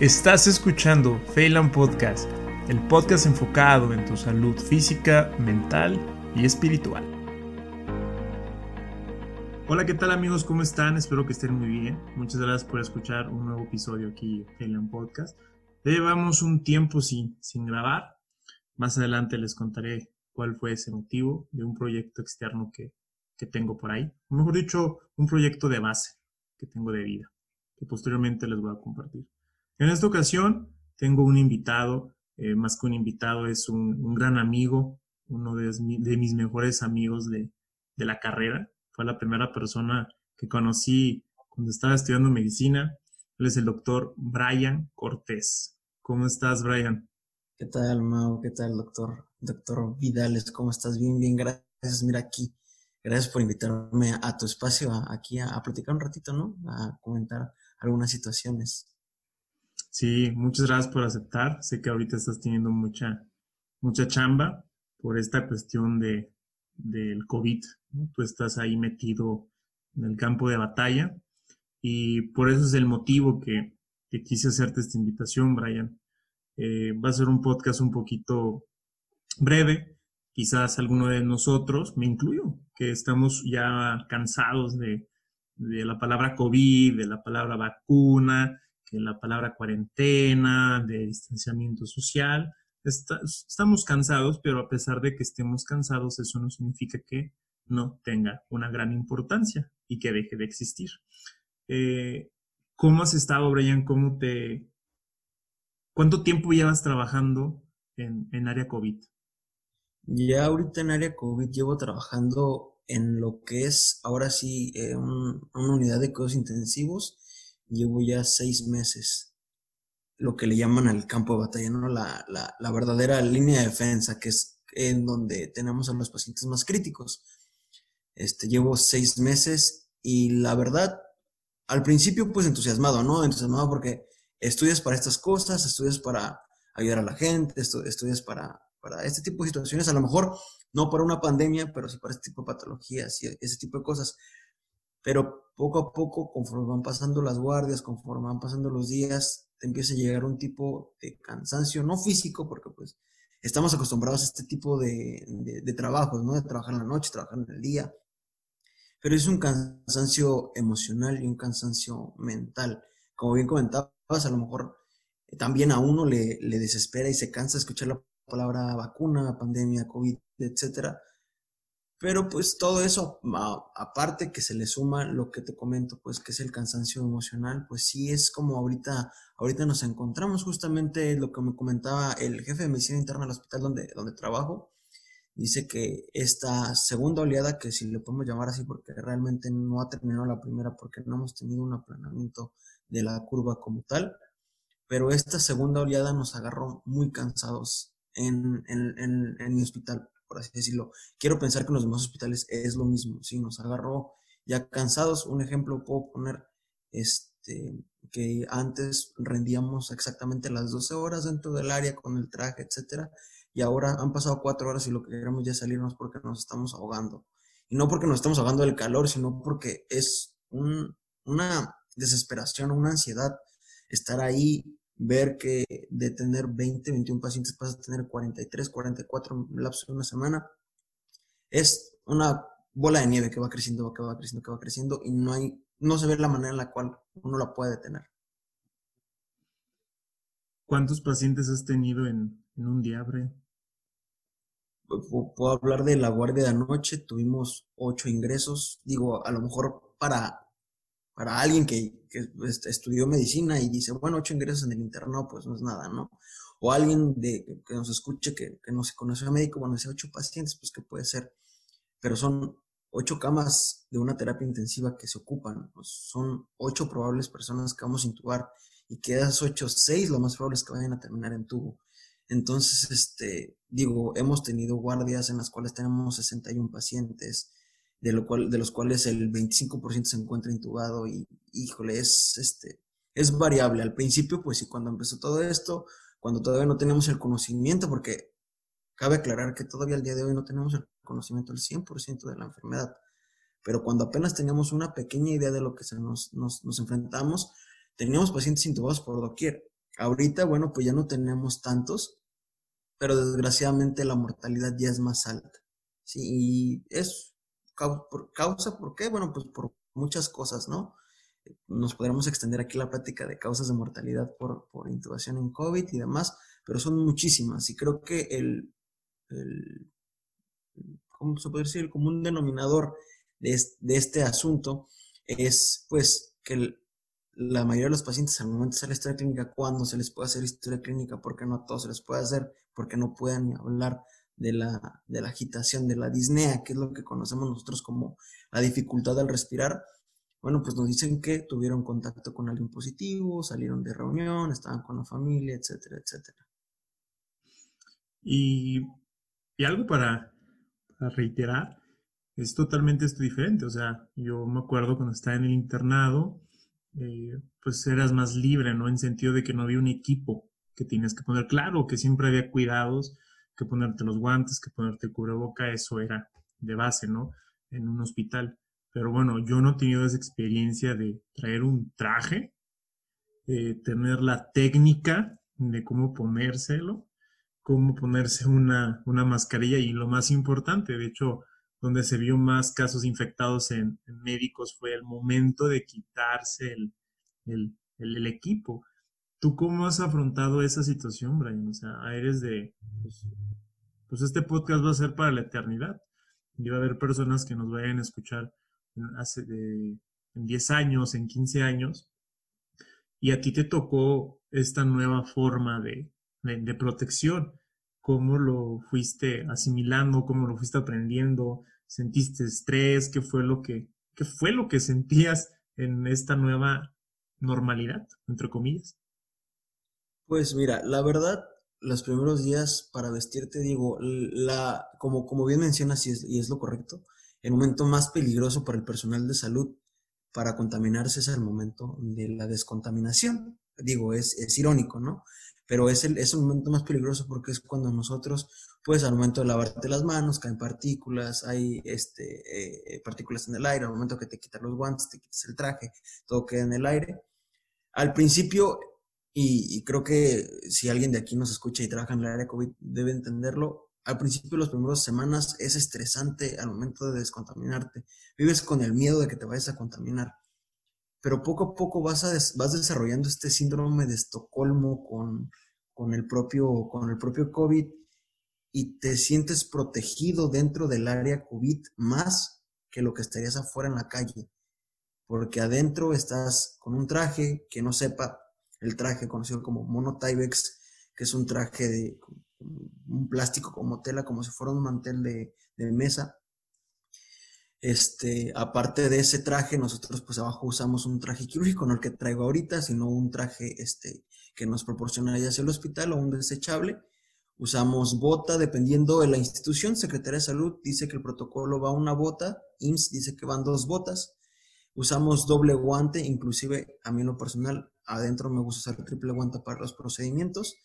Estás escuchando Phelan Podcast, el podcast enfocado en tu salud física, mental y espiritual. Hola, ¿qué tal amigos? ¿Cómo están? Espero que estén muy bien. Muchas gracias por escuchar un nuevo episodio aquí de Phelan Podcast. Llevamos un tiempo sin, sin grabar. Más adelante les contaré cuál fue ese motivo de un proyecto externo que, que tengo por ahí. O mejor dicho, un proyecto de base que tengo de vida, que posteriormente les voy a compartir. En esta ocasión tengo un invitado, eh, más que un invitado, es un, gran amigo, uno de, mis mejores amigos de, la carrera. Fue la primera persona que conocí cuando estaba estudiando medicina. Él es el doctor Brian Cortés. ¿Cómo estás, Brian? ¿Qué tal, Mau? ¿Qué tal, doctor? Doctor Vidales, ¿cómo estás? Bien, bien, gracias. Mira aquí. Gracias por invitarme a, tu espacio, aquí a, a platicar un ratito, ¿no? A comentar algunas situaciones. Sí, muchas gracias por aceptar. Sé que ahorita estás teniendo mucha, mucha chamba por esta cuestión de, del COVID. Tú estás ahí metido en el campo de batalla y por eso es el motivo que, quise hacerte esta invitación, Brian. Eh, va a ser un podcast un poquito breve. Quizás alguno de nosotros, me incluyo, que estamos ya cansados de, de la palabra COVID, de la palabra vacuna, que la palabra cuarentena, de distanciamiento social, estamos cansados, pero a pesar de que estemos cansados, eso no significa que no tenga una gran importancia y que deje de existir. Eh, ¿Cómo has estado, Brian? ¿Cómo te... ¿Cuánto tiempo llevas trabajando en, en área COVID? Ya ahorita en área COVID llevo trabajando en lo que es ahora sí eh, una unidad de cuidados intensivos llevo ya seis meses, lo que le llaman al campo de batalla, ¿no? La, la, verdadera línea de defensa, que es en donde tenemos a los pacientes más críticos. Este, llevo seis meses y la verdad, al principio pues entusiasmado, ¿no? Entusiasmado porque estudias para estas cosas, estudias para ayudar a la gente, estudias para, para este tipo de situaciones, a lo mejor no para una pandemia, pero sí para este tipo de patologías y ese tipo de cosas. Pero poco a poco, conforme van pasando las guardias, conforme van pasando los días, empieza a llegar un tipo de cansancio, no físico, porque pues estamos acostumbrados a este tipo de, trabajos, ¿no? De trabajar en la noche, trabajar en el día. Pero es un cansancio emocional y un cansancio mental. Como bien comentabas, a lo mejor también a uno le, desespera y se cansa escuchar la palabra vacuna, pandemia, COVID, etcétera pero pues todo eso, aparte que se le suma lo que te comento, pues que es el cansancio emocional, pues sí es como ahorita, ahorita nos encontramos justamente lo que me comentaba el jefe de medicina interna del hospital donde, donde trabajo, dice que esta segunda oleada, que si le podemos llamar así porque realmente no ha terminado la primera porque no hemos tenido un aplanamiento de la curva como tal, pero esta segunda oleada nos agarró muy cansados en, en, en, en mi hospital por así decirlo. Quiero pensar que en los demás hospitales es lo mismo, sí, nos agarró ya cansados. Un ejemplo puedo poner, este, que antes rendíamos exactamente las 12 horas dentro del área con el traje, etcétera, y ahora han pasado cuatro horas y lo que queremos ya salirnos porque nos estamos ahogando. Y no porque nos estamos ahogando del calor, sino porque es una desesperación, una ansiedad estar ahí ver que de tener 20, 21 pacientes pasas a tener 43, 44 lapsos de una semana, es una bola de nieve que va creciendo, que va creciendo, que va creciendo y no hay, no se ve la manera en la cual uno la puede detener. ¿Cuántos pacientes has tenido en, un día, Bre? Puedo hablar de la guardia de anoche, tuvimos ocho ingresos, digo, a lo mejor para para alguien que, este, estudió medicina y dice, bueno, ocho ingresos en el internado, pues no es nada, ¿no? O alguien de, que nos escuche que, no se conoce a médico, bueno, dice ocho pacientes, pues que puede ser. Pero son ocho camas de una terapia intensiva que se ocupan, pues son ocho probables personas que vamos a intubar y que esas ocho, seis lo más probable es que vayan a terminar en tubo. Entonces, este, digo, hemos tenido guardias en las cuales tenemos 61 pacientes, de, lo cual, de los cuales el 25% se encuentra intubado y, híjole, es, este, es variable. Al principio, pues sí, cuando empezó todo esto, cuando todavía no tenemos el conocimiento, porque cabe aclarar que todavía al día de hoy no tenemos el conocimiento del 100% de la enfermedad, pero cuando apenas teníamos una pequeña idea de lo que nos, nos, nos enfrentamos, teníamos pacientes intubados por doquier. Ahorita, bueno, pues ya no tenemos tantos, pero desgraciadamente la mortalidad ya es más alta. Sí, y es causa, ¿por qué? Bueno, pues por muchas cosas, ¿no? Nos podremos extender aquí la plática de causas de mortalidad por, por intubación en COVID y demás, pero son muchísimas. Y creo que el, ¿cómo se puede decir? El común denominador de, este asunto es, pues, que la mayoría de los pacientes al momento de hacer la historia clínica, cuando se les puede hacer historia clínica, porque no a todos se les puede hacer, porque no pueden hablar de la, de la agitación, de la disnea, que es lo que conocemos nosotros como la dificultad al respirar. Bueno, pues nos dicen que tuvieron contacto con alguien positivo, salieron de reunión, estaban con la familia, etcétera, etcétera. Y, y algo para, reiterar, es totalmente esto diferente. O sea, yo me acuerdo cuando estaba en el internado, eh, pues eras más libre, ¿no? En sentido de que no había un equipo que tienes que poner. Claro que siempre había cuidados, que ponerte los guantes, que ponerte el cubreboca, eso era de base, ¿no? En un hospital. Pero bueno, yo no he tenido esa experiencia de traer un traje, tener la técnica de cómo ponérselo, cómo ponerse una, una mascarilla y lo más importante, de hecho, donde se vio más casos infectados en, médicos fue el momento de quitarse el, equipo. ¿Tú cómo has afrontado esa situación, Brian? O sea, eres de, pues, pues, este podcast va a ser para la eternidad. Y va a haber personas que nos vayan a escuchar hace en 10 años, en 15 años, y a ti te tocó esta nueva forma de, de protección cómo lo fuiste asimilando, cómo lo fuiste aprendiendo, sentiste estrés, qué fue lo que, qué fue lo que sentías en esta nueva normalidad, entre comillas. Pues mira, la verdad, los primeros días para vestirte, digo, la, como, como bien mencionas y es, y es lo correcto, el momento más peligroso para el personal de salud para contaminarse es el momento de la descontaminación. Digo, es, es irónico, ¿no? pero es el, es el momento más peligroso porque es cuando nosotros, pues al momento de lavarte las manos, caen partículas, hay este, eh, partículas en el aire, al momento que te quitas los guantes, te quitas el traje, todo queda en el aire. Al principio, y, creo que si alguien de aquí nos escucha y trabaja en el área COVID debe entenderlo, al principio, las primeras semanas es estresante al momento de descontaminarte. Vives con el miedo de que te vayas a contaminar pero poco a poco vas, a vas desarrollando este síndrome de Estocolmo con, con, el propio, con el propio COVID y te sientes protegido dentro del área COVID más que lo que estarías afuera en la calle. Porque adentro estás con un traje que no sepa, el traje conocido como mono Tyvex, que es un traje de un plástico como tela, como si fuera un mantel de, de mesa, este, aparte de ese traje, nosotros pues abajo usamos un traje quirúrgico, no el que traigo ahorita, sino un traje este, que nos proporciona ya sea el hospital o un desechable. Usamos bota, dependiendo de la institución. Secretaría de Salud dice que el protocolo va una bota, IMSS dice que van dos botas. Usamos doble guante, inclusive a mí en lo personal, adentro me gusta usar triple guante para los procedimientos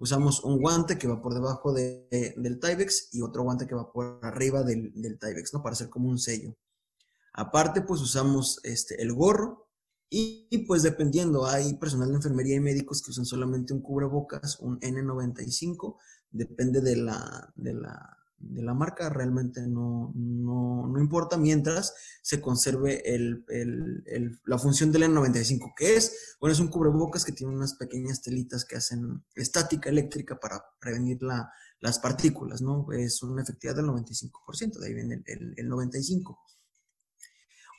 usamos un guante que va por debajo de, del Tyvex y otro guante que va por arriba del, del Tyvex, ¿no? Para hacer como un sello. Aparte, pues usamos este, el gorro y, pues dependiendo, hay personal de enfermería y médicos que usan solamente un cubrebocas, un N95, depende de la, de la de la marca realmente no, no, importa mientras se conserve el, la función del N95, que es, bueno, es un cubrebocas que tiene unas pequeñas telitas que hacen estática eléctrica para prevenir las partículas, ¿no? Es una efectividad del 95%, de ahí viene el, el 95%.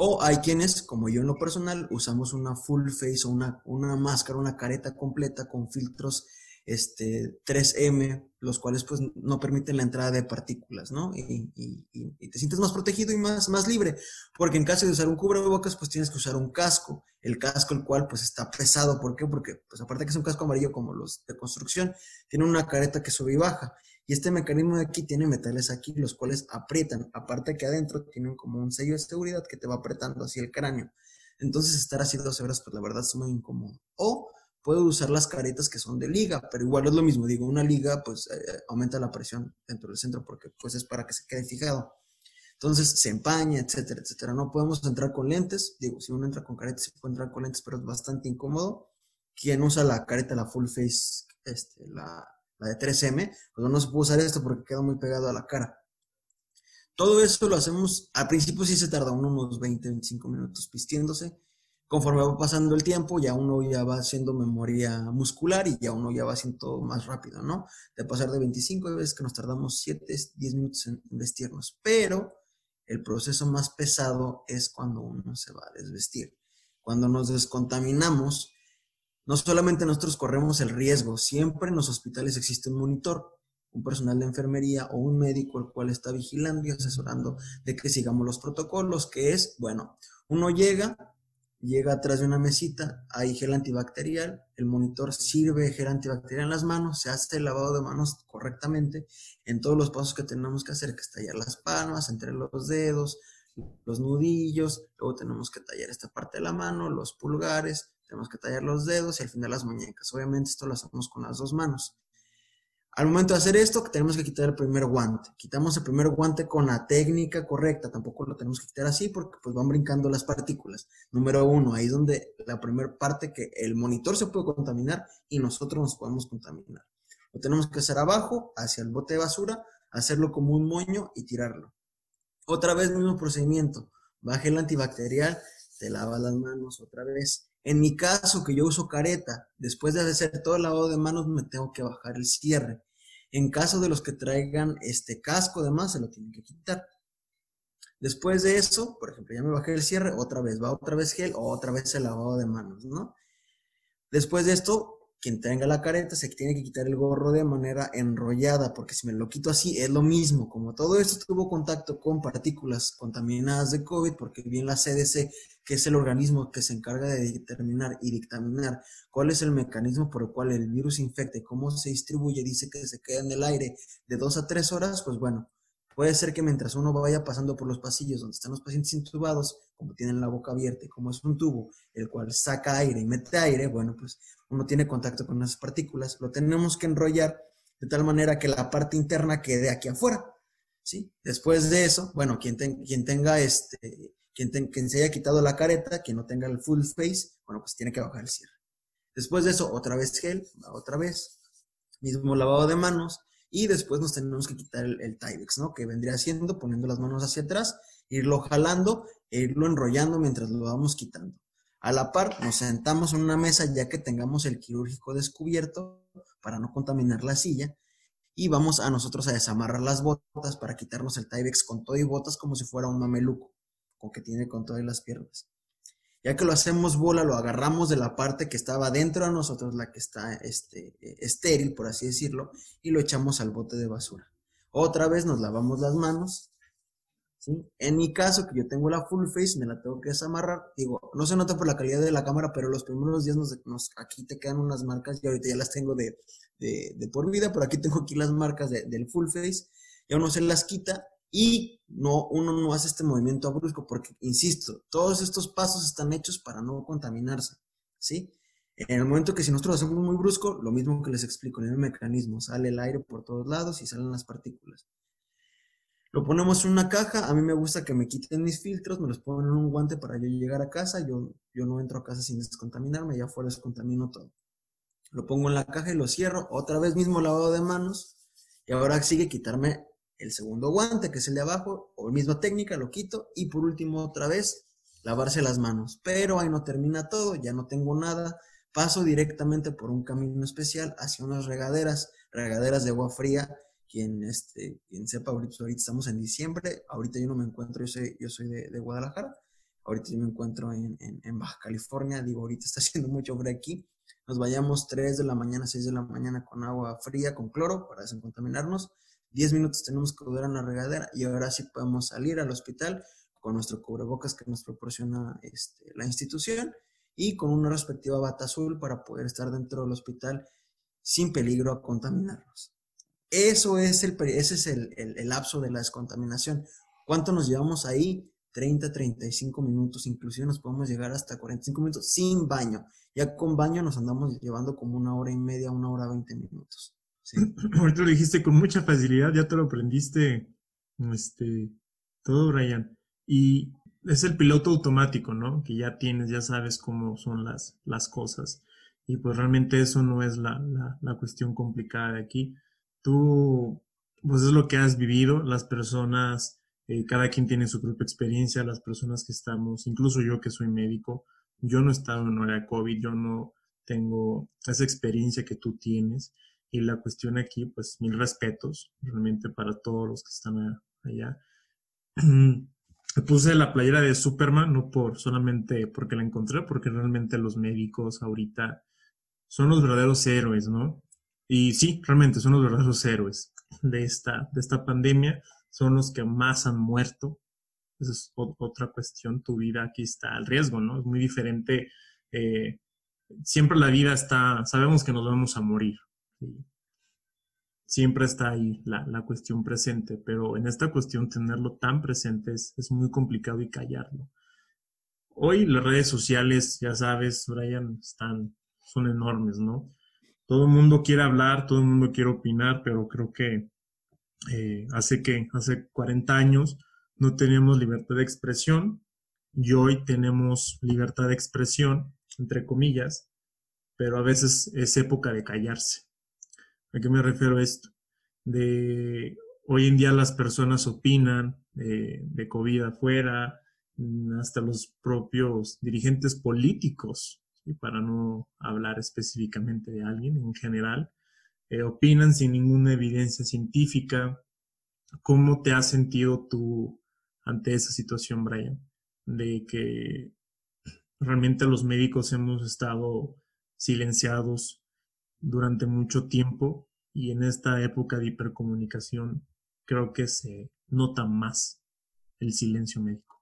O hay quienes, como yo en lo personal, usamos una full face o una, una máscara, una careta completa con filtros este, 3M, los cuales pues no permiten la entrada de partículas, ¿no? Y, te sientes más protegido y más, más libre, porque en caso de usar un cubrebocas, pues tienes que usar un casco, el casco el cual pues está pesado, ¿por qué? Porque pues aparte que es un casco amarillo como los de construcción, tiene una careta que sube y baja, y este mecanismo de aquí tiene metales aquí, los cuales aprietan, aparte que adentro tienen como un sello de seguridad que te va apretando así el cráneo. Entonces estar así dos horas, pues la verdad es muy incómodo. O puedo usar las caretas que son de liga, pero igual es lo mismo, digo, una liga pues eh, eh, aumenta la presión dentro del centro porque pues es para que se quede fijado. Entonces se empaña, etcétera, etcétera. No podemos entrar con lentes, digo, si uno entra con caretas se puede entrar con lentes, pero es bastante incómodo. quien usa la careta, la full face, este, la, la de 3M, pues no se puede usar esto porque queda muy pegado a la cara. Todo eso lo hacemos, al principio sí se tarda unos 20, 25 minutos pistiéndose. Conforme va pasando el tiempo, ya uno ya va haciendo memoria muscular y ya uno ya va haciendo más rápido, ¿no? De pasar de 25, hay veces que nos tardamos 7, 10 minutos en vestirnos. Pero el proceso más pesado es cuando uno se va a desvestir. Cuando nos descontaminamos, no solamente nosotros corremos el riesgo, siempre en los hospitales existe un monitor un personal de enfermería o un médico el cual está vigilando y asesorando de que sigamos los protocolos, que es, bueno, uno llega, llega atrás de una mesita, hay gel antibacterial, el monitor sirve gel antibacterial en las manos, se hace el lavado de manos correctamente en todos los pasos que tenemos que hacer, que es tallar las palmas, entre los dedos, los nudillos, luego tenemos que tallar esta parte de la mano, los pulgares, tenemos que tallar los dedos y al final las muñecas. Obviamente esto lo hacemos con las dos manos. Al momento de hacer esto, tenemos que quitar el primer guante. Quitamos el primer guante con la técnica correcta. Tampoco lo tenemos que quitar así porque pues van brincando las partículas. Número uno, ahí es donde la primera parte que el monitor se puede contaminar y nosotros nos podemos contaminar. Lo tenemos que hacer abajo, hacia el bote de basura, hacerlo como un moño y tirarlo. Otra vez mismo procedimiento. Baje el antibacterial, te lavas las manos otra vez. En mi caso, que yo uso careta, después de hacer todo el lavado de manos, me tengo que bajar el cierre. En caso de los que traigan este casco, además, se lo tienen que quitar. Después de eso, por ejemplo, ya me bajé el cierre, otra vez va otra vez gel, otra vez el lavado de manos, ¿no? Después de esto, quien tenga la careta se tiene que quitar el gorro de manera enrollada, porque si me lo quito así es lo mismo. Como todo esto tuvo contacto con partículas contaminadas de COVID, porque bien la CDC, que es el organismo que se encarga de determinar y dictaminar cuál es el mecanismo por el cual el virus infecta y cómo se distribuye, dice que se queda en el aire de dos a tres horas, pues bueno, Puede ser que mientras uno vaya pasando por los pasillos donde están los pacientes intubados, como tienen la boca abierta como es un tubo, el cual saca aire y mete aire, bueno, pues uno tiene contacto con esas partículas, lo tenemos que enrollar de tal manera que la parte interna quede aquí afuera, ¿sí? Después de eso, bueno, quien, quien tenga este, quien, se haya quitado la careta, quien no tenga el full face, bueno, pues tiene que bajar el cierre. Después de eso, otra vez gel, otra vez, mismo lavado de manos, y después nos tenemos que quitar el, el ¿no? Que vendría haciendo poniendo las manos hacia atrás, irlo jalando e irlo enrollando mientras lo vamos quitando. A la par, nos sentamos en una mesa ya que tengamos el quirúrgico descubierto para no contaminar la silla y vamos a nosotros a desamarrar las botas para quitarnos el Tyvex con todo y botas como si fuera un mameluco, que tiene con todas las piernas. Ya que lo hacemos bola, lo agarramos de la parte que estaba dentro de nosotros, la que está este, estéril, por así decirlo, y lo echamos al bote de basura. Otra vez nos lavamos las manos. ¿sí? En mi caso, que yo tengo la full face, me la tengo que desamarrar. Digo, no se nota por la calidad de la cámara, pero los primeros días nos, aquí te quedan unas marcas, y ahorita ya las tengo de, de, por vida, pero aquí tengo aquí las marcas del full face. Ya uno se las quita y no, uno no hace este movimiento brusco porque, insisto, todos estos pasos están hechos para no contaminarse, ¿sí? En el momento que si nosotros hacemos muy brusco, lo mismo que les explico, en el mecanismo, sale el aire por todos lados y salen las partículas. Lo ponemos en una caja, a mí me gusta que me quiten mis filtros, me los pongo en un guante para yo llegar a casa, yo, yo no entro a casa sin descontaminarme, ya afuera descontamino todo. Lo pongo en la caja y lo cierro, otra vez mismo lavado de manos, y ahora sigue quitarme el segundo guante, que es el de abajo, o misma técnica, lo quito y por último otra vez lavarse las manos. Pero ahí no termina todo, ya no tengo nada, paso directamente por un camino especial hacia unas regaderas, regaderas de agua fría. Quien, este, quien sepa, ahorita, ahorita estamos en diciembre, ahorita yo no me encuentro, yo soy, yo soy de, Guadalajara, ahorita yo me encuentro en, en, Baja California, digo, ahorita está haciendo mucho frío aquí, nos vayamos 3 de la mañana, 6 de la mañana con agua fría, con cloro, para descontaminarnos, 10 minutos tenemos que durar en la regadera y ahora sí podemos salir al hospital con nuestro cubrebocas que nos proporciona este, la institución y con una respectiva bata azul para poder estar dentro del hospital sin peligro a contaminarnos. Eso es el, ese es el, lapso de la descontaminación. ¿Cuánto nos llevamos ahí? 30, 35 minutos, inclusive nos podemos llegar hasta 45 minutos sin baño. Ya con baño nos andamos llevando como una hora y media, una hora 20 minutos. Ahorita lo dijiste con mucha facilidad, ya te lo aprendiste este, todo, Ryan. Y es el piloto automático, ¿no? Que ya tienes, ya sabes cómo son las, las cosas. y pues realmente eso no es la, la, cuestión complicada de aquí. Tú, pues es lo que has vivido, las personas, eh, cada quien tiene su propia experiencia, las personas que estamos, incluso yo que soy médico, yo no he estado en área COVID, yo no tengo esa experiencia que tú tienes y la cuestión aquí, pues mil respetos realmente para todos los que están allá. puse la playera de Superman, no por solamente porque la encontré, porque realmente los médicos ahorita son los verdaderos héroes, ¿no? Y sí, realmente son los verdaderos héroes de esta, de esta pandemia, son los que más han muerto. Esa es otra cuestión, tu vida aquí está al riesgo, ¿no? Es muy diferente. Eh, siempre la vida está, sabemos que nos vamos a morir. Siempre está ahí la, la, cuestión presente, pero en esta cuestión tenerlo tan presente es, es muy complicado y callarlo. Hoy las redes sociales, ya sabes, Brian, están son enormes, ¿no? Todo el mundo quiere hablar, todo el mundo quiere opinar, pero creo que eh, hace que, hace 40 años no teníamos libertad de expresión y hoy tenemos libertad de expresión, entre comillas, pero a veces es época de callarse. ¿A qué me refiero esto? De hoy en día las personas opinan eh, de COVID afuera, hasta los propios dirigentes políticos y para no hablar específicamente de alguien en general, eh, opinan sin ninguna evidencia científica. ¿Cómo te has sentido tú ante esa situación, Brian? De que realmente los médicos hemos estado silenciados durante mucho tiempo y en esta época de hipercomunicación creo que se nota más el silencio médico.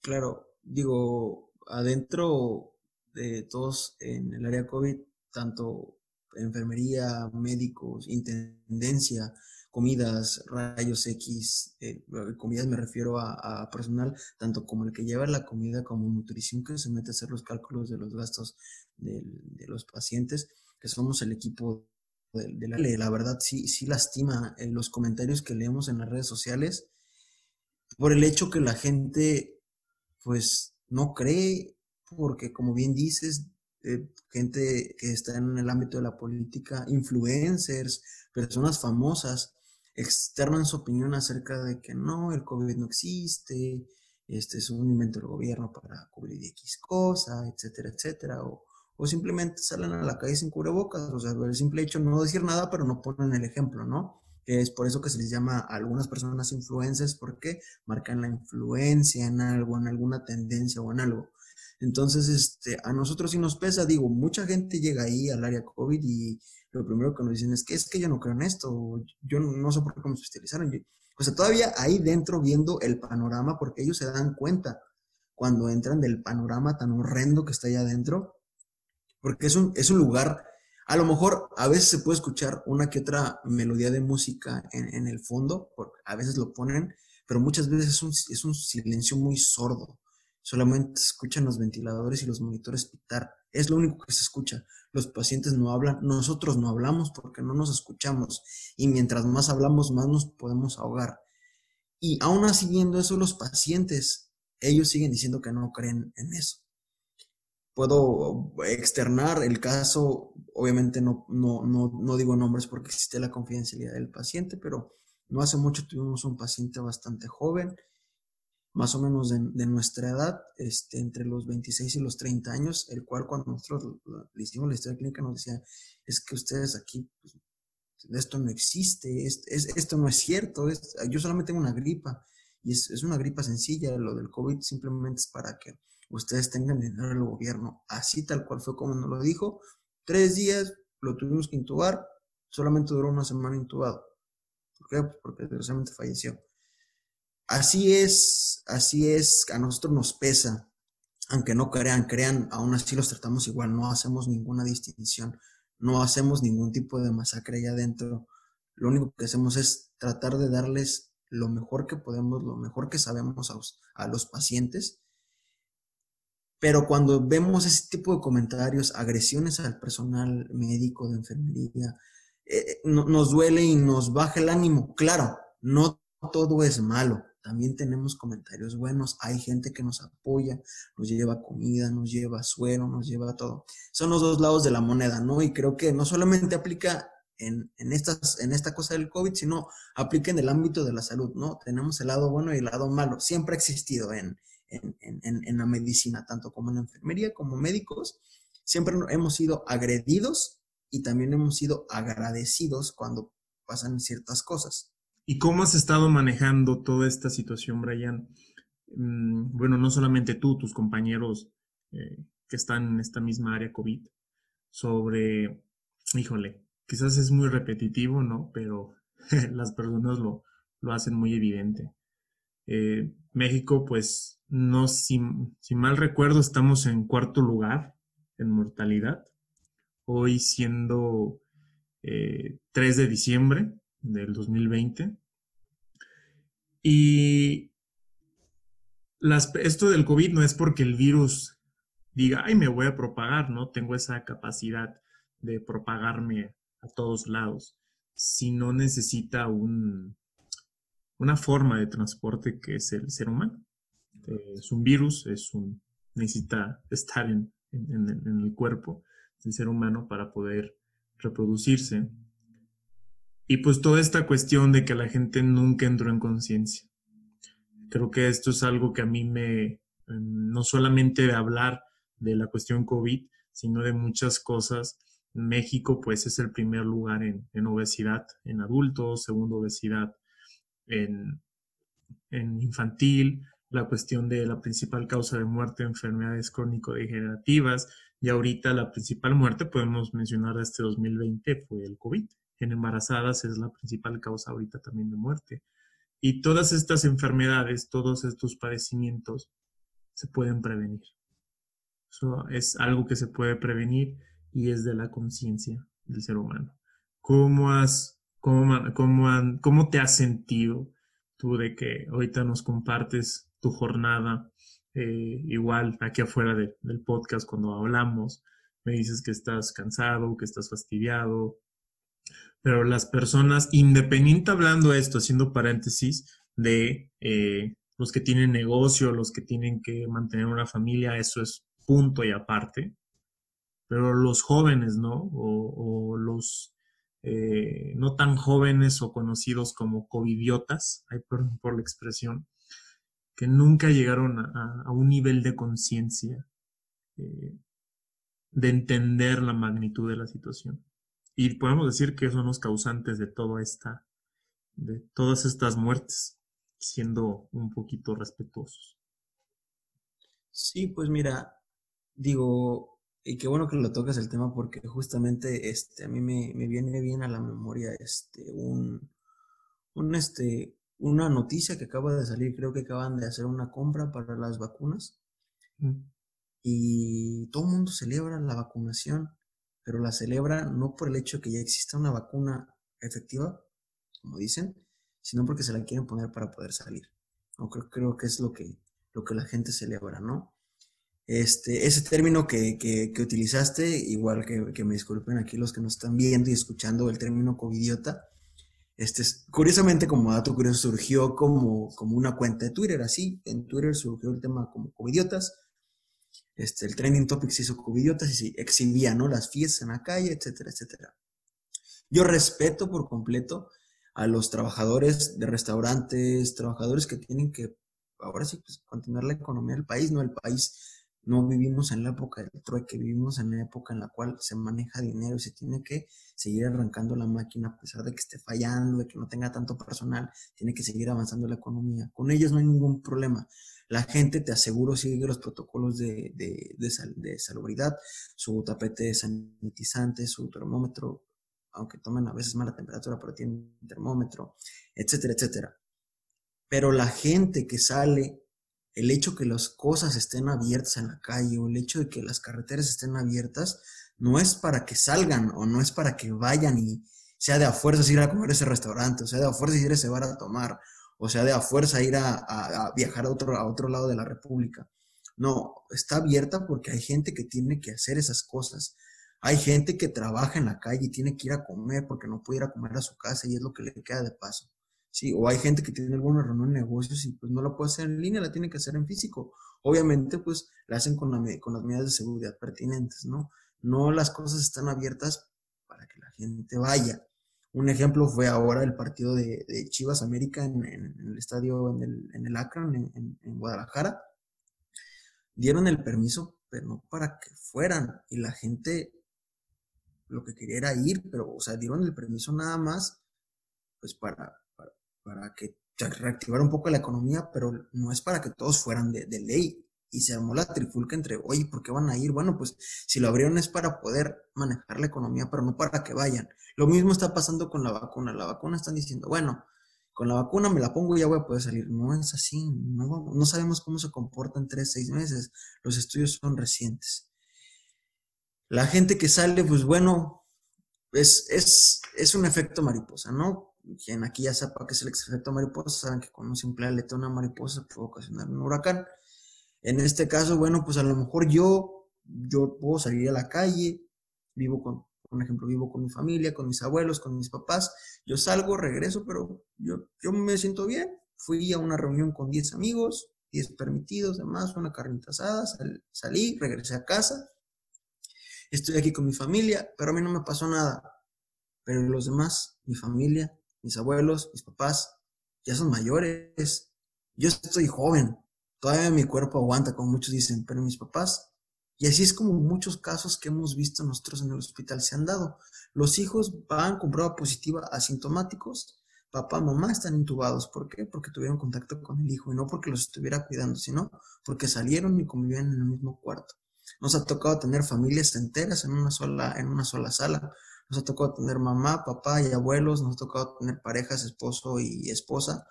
Claro, digo, adentro de todos en el área COVID, tanto enfermería, médicos, intendencia, comidas, rayos X, eh, comidas me refiero a, personal, tanto como el que lleva la comida como nutrición que se mete a hacer los cálculos de los gastos de, los pacientes, que somos el equipo de, la, la verdad sí, sí lastima eh, los comentarios que leemos en las redes sociales por el hecho que la gente pues no cree porque como bien dices, eh, gente que está en el ámbito de la política, influencers, personas famosas, externan su opinión acerca de que no, el COVID no existe, este es un invento del gobierno para cubrir X cosa, etcétera, etcétera, o, o simplemente salen a la calle sin cubrebocas, o sea, el simple hecho no decir nada, pero no ponen el ejemplo, ¿no? Es por eso que se les llama a algunas personas influencers, porque marcan la influencia en algo, en alguna tendencia o en algo. Entonces, este, a nosotros sí nos pesa, digo, mucha gente llega ahí al área COVID y lo primero que nos dicen es que es que yo no creo en esto, yo no sé por qué me especializaron. o sea, todavía ahí dentro viendo el panorama, porque ellos se dan cuenta cuando entran del panorama tan horrendo que está allá adentro, porque es un, es un lugar, a lo mejor a veces se puede escuchar una que otra melodía de música en, el fondo, a veces lo ponen, pero muchas veces es un, es un silencio muy sordo Solamente se escuchan los ventiladores y los monitores pitar. Es lo único que se escucha. Los pacientes no hablan, nosotros no hablamos porque no nos escuchamos. Y mientras más hablamos, más nos podemos ahogar. Y aún así viendo eso, los pacientes, ellos siguen diciendo que no creen en eso. Puedo externar el caso, obviamente no, no, no, no digo nombres porque existe la confidencialidad del paciente, pero no hace mucho tuvimos un paciente bastante joven más o menos de, nuestra edad, este, entre los 26 y los 30 años, el cual cuando nosotros le hicimos la historia clínica nos decía, es que ustedes aquí, pues, esto no existe, es, esto no es cierto, yo solamente tengo una gripa y es, es, una gripa sencilla, lo del COVID simplemente es para que ustedes tengan dinero del gobierno, así tal cual fue como nos lo dijo, tres días lo tuvimos que intubar, solamente duró una semana intubado. ¿Por qué? Pues porque desgraciadamente falleció. Así es, así es, a nosotros nos pesa, aunque no crean, crean, aún así los tratamos igual, no hacemos ninguna distinción, no hacemos ningún tipo de masacre allá adentro. Lo único que hacemos es tratar de darles lo mejor que podemos, lo mejor que sabemos a, los pacientes. Pero cuando vemos ese tipo de comentarios, agresiones al personal médico de enfermería, eh, nos duele y nos baja el ánimo. Claro, no todo es malo también tenemos comentarios buenos, hay gente que nos apoya, nos lleva comida, nos lleva suero, nos lleva todo. Son los dos lados de la moneda, ¿no? Y creo que no solamente aplica en, estas, en esta cosa del COVID, sino aplica en el ámbito de la salud, ¿no? Tenemos el lado bueno y el lado malo. Siempre ha existido en, en, en la medicina, tanto como en la enfermería, como médicos. Siempre hemos sido agredidos y también hemos sido agradecidos cuando pasan ciertas cosas. ¿Y cómo has estado manejando toda esta situación, Brian? Mm, bueno, no solamente tú, tus compañeros eh, que están en esta misma área COVID, sobre, híjole, quizás es muy repetitivo, ¿no? Pero las personas lo, lo hacen muy evidente. Eh, México, pues, no, si, mal recuerdo, estamos en cuarto lugar en mortalidad. Hoy siendo 3 eh, de diciembre, del 2020. Y las, esto del COVID no es porque el virus diga, ay, me voy a propagar, ¿no? Tengo esa capacidad de propagarme a todos lados, si no necesita un, una forma de transporte que es el ser humano. Es un virus, es necesita estar en, en el cuerpo del ser humano para poder reproducirse y pues toda esta cuestión de que la gente nunca entró en conciencia. Creo que esto es algo que a mí me, em, no solamente de hablar de la cuestión COVID, sino de muchas cosas. México pues es el primer lugar en, en obesidad en adultos, segundo obesidad en, en infantil, la cuestión de la principal causa de muerte, enfermedades crónico-degenerativas, y ahorita la principal muerte, podemos mencionar este 2020, fue el COVID en embarazadas es la principal causa ahorita también de muerte. Y todas estas enfermedades, todos estos padecimientos se pueden prevenir. Eso es algo que se puede prevenir y es de la conciencia del ser humano. ¿Cómo, has, cómo, cómo, cómo te has sentido tú de que ahorita nos compartes tu jornada? Eh, igual aquí afuera del podcast cuando hablamos, me dices que estás cansado, que estás fastidiado, pero las personas, independiente hablando esto, haciendo paréntesis, de eh, los que tienen negocio, los que tienen que mantener una familia, eso es punto y aparte. Pero los jóvenes, ¿no? O, los eh, no tan jóvenes o conocidos como covidiotas, hay por la expresión, que nunca llegaron a, un nivel de conciencia, eh, de entender la magnitud de la situación. Y podemos decir que son los causantes de toda esta, de todas estas muertes, siendo un poquito respetuosos. Sí, pues mira, digo, y qué bueno que lo tocas el tema porque justamente este, a mí me, viene bien a la memoria este, un, un, este, una noticia que acaba de salir, creo que acaban de hacer una compra para las vacunas. Mm. Y todo el mundo celebra la vacunación pero la celebra no por el hecho de que ya exista una vacuna efectiva, como dicen, sino porque se la quieren poner para poder salir. ¿no? Creo, creo que es lo que, lo que la gente celebra, ¿no? Este, ese término que, que, utilizaste, igual que, que, me disculpen aquí los que nos están viendo y escuchando el término covidiota, este, curiosamente como dato curioso surgió como, como una cuenta de Twitter, así, en Twitter surgió el tema como covidiotas, este, el trending topic se hizo cubidiotas y se exhibía, ¿no? Las fiestas en la calle, etcétera, etcétera. Yo respeto por completo a los trabajadores de restaurantes, trabajadores que tienen que, ahora sí, pues, continuar la economía del país, ¿no? El país no vivimos en la época del trueque, vivimos en la época en la cual se maneja dinero y se tiene que seguir arrancando la máquina a pesar de que esté fallando, de que no tenga tanto personal, tiene que seguir avanzando la economía. Con ellos no hay ningún problema. La gente, te aseguro, sigue los protocolos de, de, de, salubridad, su tapete sanitizante, su termómetro, aunque tomen a veces mala temperatura, pero tienen termómetro, etcétera, etcétera. Pero la gente que sale, el hecho que las cosas estén abiertas en la calle o el hecho de que las carreteras estén abiertas, no es para que salgan o no es para que vayan y sea de a fuerzas ir a comer ese restaurante, o sea de a fuerzas ir a ese bar a tomar, o sea, de a fuerza ir a, viajar a otro, a otro lado de la República. No, está abierta porque hay gente que tiene que hacer esas cosas. Hay gente que trabaja en la calle y tiene que ir a comer porque no puede ir a comer a su casa y es lo que le queda de paso. Sí, o hay gente que tiene alguna reunión de negocios y pues no la puede hacer en línea, la tiene que hacer en físico. Obviamente, pues la hacen con, la, con las medidas de seguridad pertinentes, ¿no? No las cosas están abiertas para que la gente vaya. Un ejemplo fue ahora el partido de, Chivas América en, el estadio, en el, en el Akron, en, en Guadalajara. Dieron el permiso, pero no para que fueran. Y la gente lo que quería era ir, pero, o sea, dieron el permiso nada más, pues para, para que reactivara un poco la economía, pero no es para que todos fueran de, ley. Y se armó la trifulca entre, oye, ¿por qué van a ir? Bueno, pues si lo abrieron es para poder manejar la economía, pero no para que vayan. Lo mismo está pasando con la vacuna. La vacuna están diciendo, bueno, con la vacuna me la pongo y ya voy a poder salir. No es así, no, no sabemos cómo se comporta en tres, seis meses. Los estudios son recientes. La gente que sale, pues bueno, es, es, es un efecto mariposa, ¿no? Quien aquí ya sepa que es el efecto mariposa, saben que con un simple aleta una mariposa puede ocasionar un huracán. En este caso, bueno, pues a lo mejor yo, yo puedo salir a la calle, vivo con, por ejemplo, vivo con mi familia, con mis abuelos, con mis papás, yo salgo, regreso, pero yo, yo me siento bien. Fui a una reunión con 10 amigos, 10 permitidos, demás, una carnita asada, salí, regresé a casa, estoy aquí con mi familia, pero a mí no me pasó nada. Pero los demás, mi familia, mis abuelos, mis papás, ya son mayores. Yo estoy joven, todavía mi cuerpo aguanta, como muchos dicen, pero mis papás, y así es como muchos casos que hemos visto nosotros en el hospital se han dado. Los hijos van con prueba positiva asintomáticos, papá, mamá están intubados. ¿Por qué? Porque tuvieron contacto con el hijo y no porque los estuviera cuidando, sino porque salieron y convivían en el mismo cuarto. Nos ha tocado tener familias enteras en una sola, en una sola sala, nos ha tocado tener mamá, papá y abuelos, nos ha tocado tener parejas, esposo y esposa.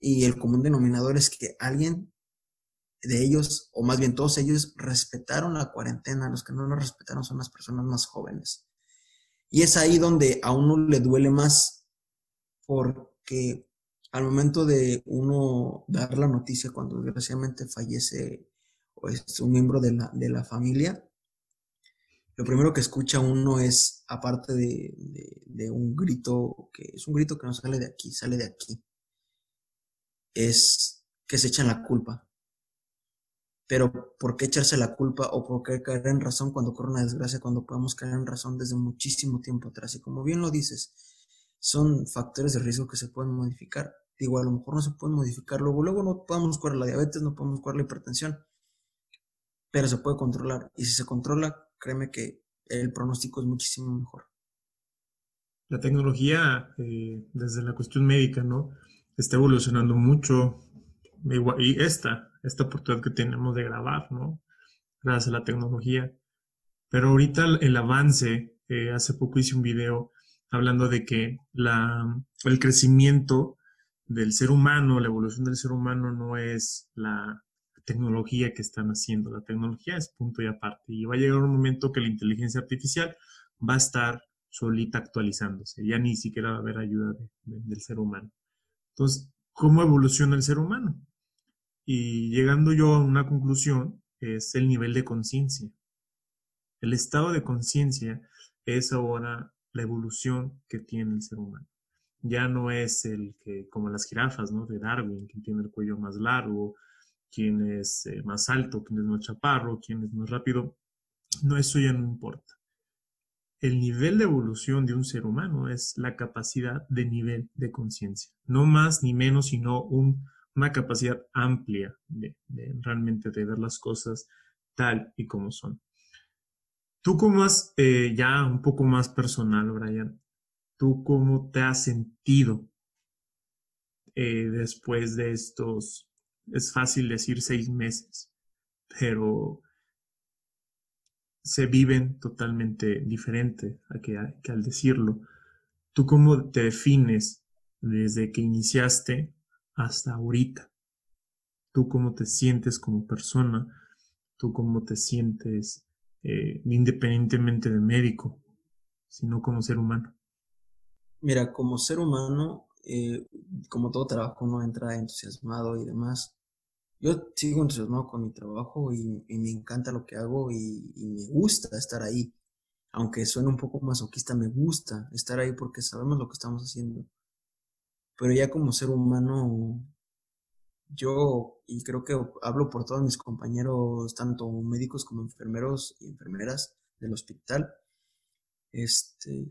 Y el común denominador es que alguien de ellos, o más bien todos ellos, respetaron la cuarentena. Los que no lo respetaron son las personas más jóvenes. Y es ahí donde a uno le duele más, porque al momento de uno dar la noticia cuando desgraciadamente fallece pues, un miembro de la, de la familia, lo primero que escucha uno es, aparte de, un grito, que es un grito que no sale de aquí, sale de aquí, es que se echan la culpa. Pero ¿por qué echarse la culpa o por qué caer en razón cuando ocurre una desgracia, cuando podemos caer en razón desde muchísimo tiempo atrás? Y como bien lo dices, son factores de riesgo que se pueden modificar. Digo, a lo mejor no se pueden modificar luego, luego no podemos curar la diabetes, no podemos curar la hipertensión, pero se puede controlar. Y si se controla, créeme que el pronóstico es muchísimo mejor. La tecnología, eh, desde la cuestión médica, ¿no? Está evolucionando mucho. Y esta, esta oportunidad que tenemos de grabar, ¿no? Gracias a la tecnología. Pero ahorita el avance, eh, hace poco hice un video hablando de que la, el crecimiento del ser humano, la evolución del ser humano no es la, tecnología que están haciendo. La tecnología es punto y aparte. Y va a llegar un momento que la inteligencia artificial va a estar solita actualizándose. Ya ni siquiera va a haber ayuda del ser humano. Entonces, ¿cómo evoluciona el ser humano? Y llegando yo a una conclusión, es el nivel de conciencia. El estado de conciencia es ahora la evolución que tiene el ser humano. Ya no es el que, como las jirafas, ¿no? De Darwin, que tiene el cuello más largo, quién es eh, más alto, quién es más chaparro, quién es más rápido. No, eso ya no importa. El nivel de evolución de un ser humano es la capacidad de nivel de conciencia. No más ni menos, sino una capacidad amplia de, realmente de ver las cosas tal y como son. Tú como has, eh, ya un poco más personal, Brian, ¿tú cómo te has sentido eh, después de estos es fácil decir seis meses, pero se viven totalmente diferente a que, al decirlo. ¿Tú cómo te defines desde que iniciaste hasta ahorita? ¿Tú cómo te sientes como persona? ¿Tú cómo te sientes eh, independientemente de médico, sino como ser humano? Mira, como ser humano, eh, como todo trabajo, uno entra entusiasmado y demás. Yo sigo entusiasmado con mi trabajo y, me encanta lo que hago y, me gusta estar ahí. Aunque suene un poco masoquista, me gusta estar ahí porque sabemos lo que estamos haciendo. pero ya como ser humano, yo, y creo que hablo por todos mis compañeros, tanto médicos como enfermeros y enfermeras del hospital, este,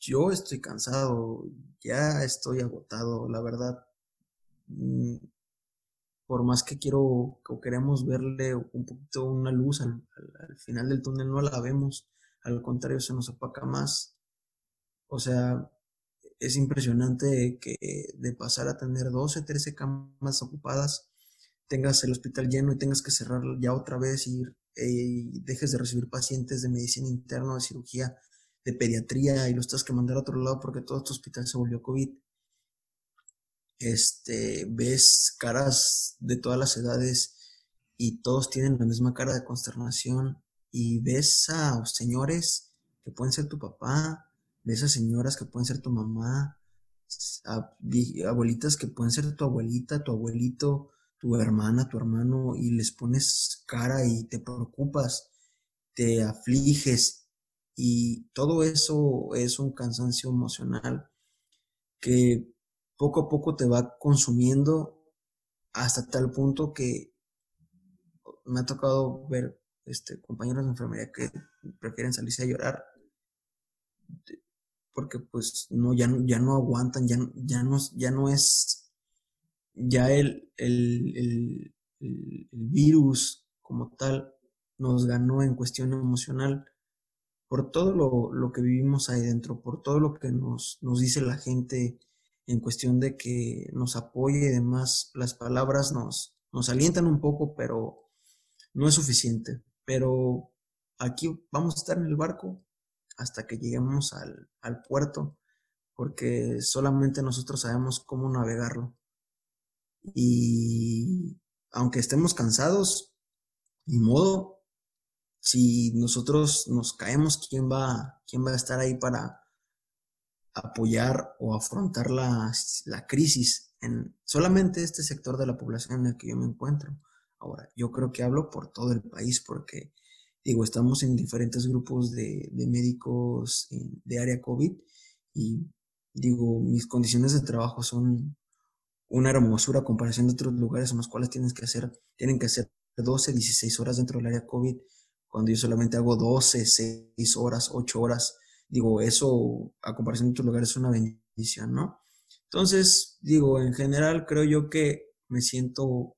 yo estoy cansado, ya estoy agotado, la verdad. Por más que quiero o queremos verle un poquito una luz al, final del túnel, no la vemos, al contrario, se nos apaca más. O sea, es impresionante que de pasar a tener 12, 13 camas ocupadas, tengas el hospital lleno y tengas que cerrar ya otra vez y, eh, y dejes de recibir pacientes de medicina interna, de cirugía, de pediatría y los estás que mandar a otro lado porque todo tu hospital se volvió COVID. Este, ves caras de todas las edades y todos tienen la misma cara de consternación y ves a señores que pueden ser tu papá, ves a señoras que pueden ser tu mamá, a abuelitas que pueden ser tu abuelita, tu abuelito, tu hermana, tu hermano y les pones cara y te preocupas, te afliges y todo eso es un cansancio emocional que poco a poco te va consumiendo hasta tal punto que me ha tocado ver este, compañeros de enfermería que prefieren salirse a llorar porque pues no ya no, ya no aguantan ya, ya no ya no es ya el, el, el virus como tal nos ganó en cuestión emocional por todo lo, que vivimos ahí dentro, por todo lo que nos, nos dice la gente en cuestión de que nos apoye y demás, las palabras nos, nos alientan un poco, pero no es suficiente. Pero aquí vamos a estar en el barco hasta que lleguemos al, al puerto, porque solamente nosotros sabemos cómo navegarlo. Y aunque estemos cansados, ni modo, si nosotros nos caemos, ¿quién va, quién va a estar ahí para apoyar o afrontar la, la crisis en solamente este sector de la población en el que yo me encuentro? Ahora, yo creo que hablo por todo el país porque, digo, estamos en diferentes grupos de, de médicos de área COVID y, digo, mis condiciones de trabajo son una hermosura a comparación de otros lugares en los cuales tienes que hacer, tienen que hacer 12, 16 horas dentro del área COVID cuando yo solamente hago 12, 6 horas, 8 horas, digo, eso a comparación de otros lugares es una bendición, ¿no? Entonces, digo, en general creo yo que me siento,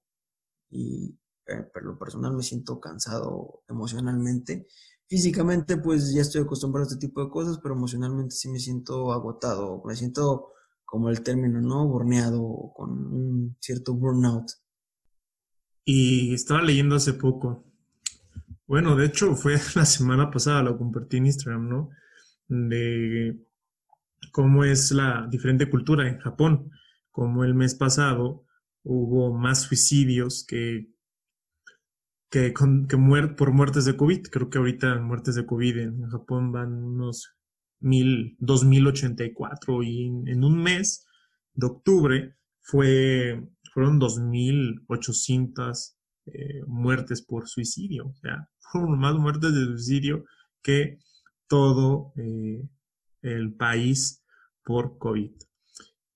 y eh, por lo personal me siento cansado emocionalmente. Físicamente, pues ya estoy acostumbrado a este tipo de cosas, pero emocionalmente sí me siento agotado, me siento como el término, ¿no? Borneado, con un cierto burnout. Y estaba leyendo hace poco bueno, de hecho fue la semana pasada, lo compartí en Instagram, ¿no? De cómo es la diferente cultura en Japón, como el mes pasado hubo más suicidios que, que, por muertes de COVID. Creo que ahorita muertes de COVID en Japón van unos mil, 2084 y en un mes de octubre fue, fueron 2800 eh, muertes por suicidio. O sea, fueron más muertes de suicidio que todo eh, el país por COVID.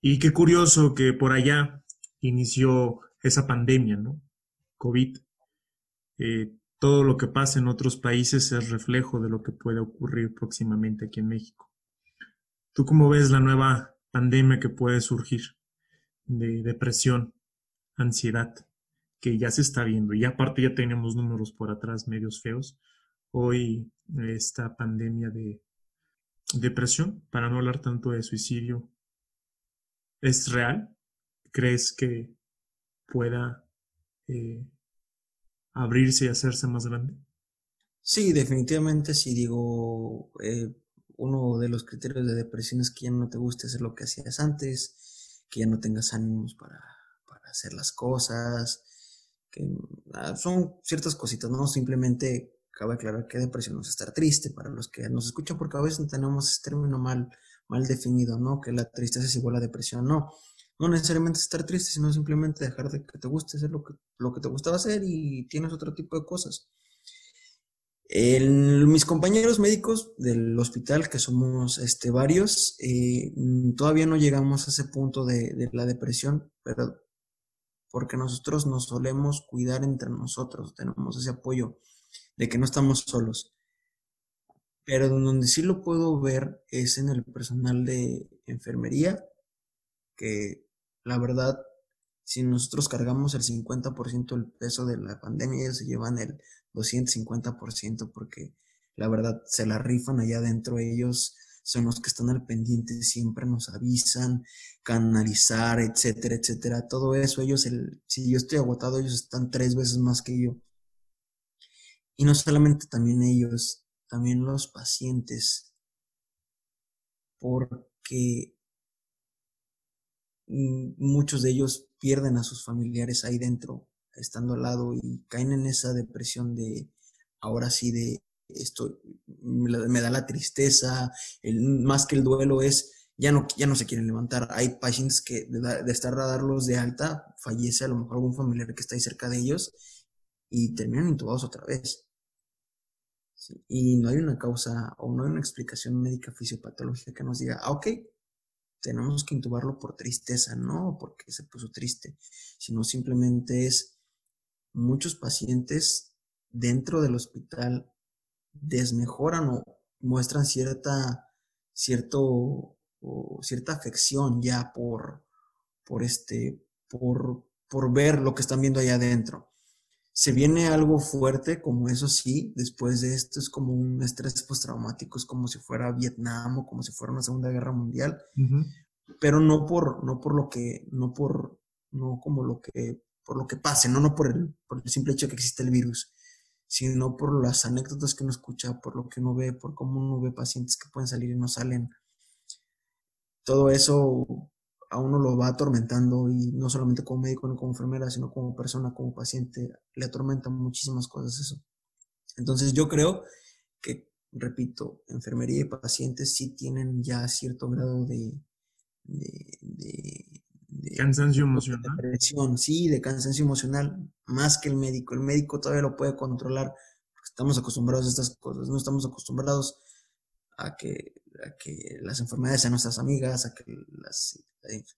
Y qué curioso que por allá inició esa pandemia, ¿no? COVID. Eh, todo lo que pasa en otros países es reflejo de lo que puede ocurrir próximamente aquí en México. ¿Tú cómo ves la nueva pandemia que puede surgir de depresión, ansiedad? que ya se está viendo. Y aparte ya tenemos números por atrás medios feos. Hoy esta pandemia de depresión, para no hablar tanto de suicidio, ¿es real? ¿Crees que pueda eh, abrirse y hacerse más grande? Sí, definitivamente sí. Digo, eh, uno de los criterios de depresión es que ya no te guste hacer lo que hacías antes, que ya no tengas ánimos para, para hacer las cosas, que ah, son ciertas cositas, ¿no? Simplemente cabe aclarar que depresión no es estar triste para los que nos escuchan, porque a veces tenemos ese término mal, mal definido, ¿no? Que la tristeza es igual a depresión, no. No necesariamente estar triste, sino simplemente dejar de que te guste hacer lo que, lo que te gustaba hacer y tienes otro tipo de cosas. mis compañeros médicos del hospital, que somos este, varios, eh, todavía no llegamos a ese punto de, la depresión, pero porque nosotros nos solemos cuidar entre nosotros, tenemos ese apoyo de que no estamos solos. Pero donde sí lo puedo ver es en el personal de enfermería, que la verdad, si nosotros cargamos el 50% del peso de la pandemia, ellos se llevan el 250% porque la verdad se la rifan allá adentro ellos son los que están al pendiente, siempre nos avisan, canalizar, etcétera, etcétera. Todo eso, ellos, el, si yo estoy agotado, ellos están tres veces más que yo. Y no solamente también ellos, también los pacientes, porque muchos de ellos pierden a sus familiares ahí dentro, estando al lado, y caen en esa depresión de, ahora sí, de esto me da la tristeza, más que el duelo es, ya no, ya no se quieren levantar. Hay pacientes que de, estar a darlos de alta, fallece a lo mejor algún familiar que está ahí cerca de ellos y terminan intubados otra vez. Y no hay una causa o no hay una explicación médica fisiopatológica que nos diga, ah, ok, tenemos que intubarlo por tristeza, no porque se puso triste, sino simplemente es muchos pacientes dentro del hospital desmejoran o muestran cierta, cierto, o cierta afección ya por, por este, por, por ver lo que están viendo allá adentro. Se viene algo fuerte, como eso sí, después de esto es como un estrés postraumático, es como si fuera Vietnam o como si fuera una Segunda Guerra Mundial, pero no por, no por lo que, no por, no como lo que, por lo que pase, no, no por el, por el simple hecho de que existe el virus, sino por las anécdotas que uno escucha, por lo que uno ve, por cómo uno ve pacientes que pueden salir y no salen. Todo eso a uno lo va atormentando y no solamente como médico ni como enfermera, sino como persona, como paciente, le atormentan muchísimas cosas eso. Entonces yo creo que, repito, enfermería y pacientes sí tienen ya cierto grado de, cansancio emocional. Depresión, sí, de cansancio emocional, más que el médico. El médico todavía lo puede controlar, porque estamos acostumbrados a estas cosas, no estamos acostumbrados a que, que las enfermedades sean nuestras amigas, a que las,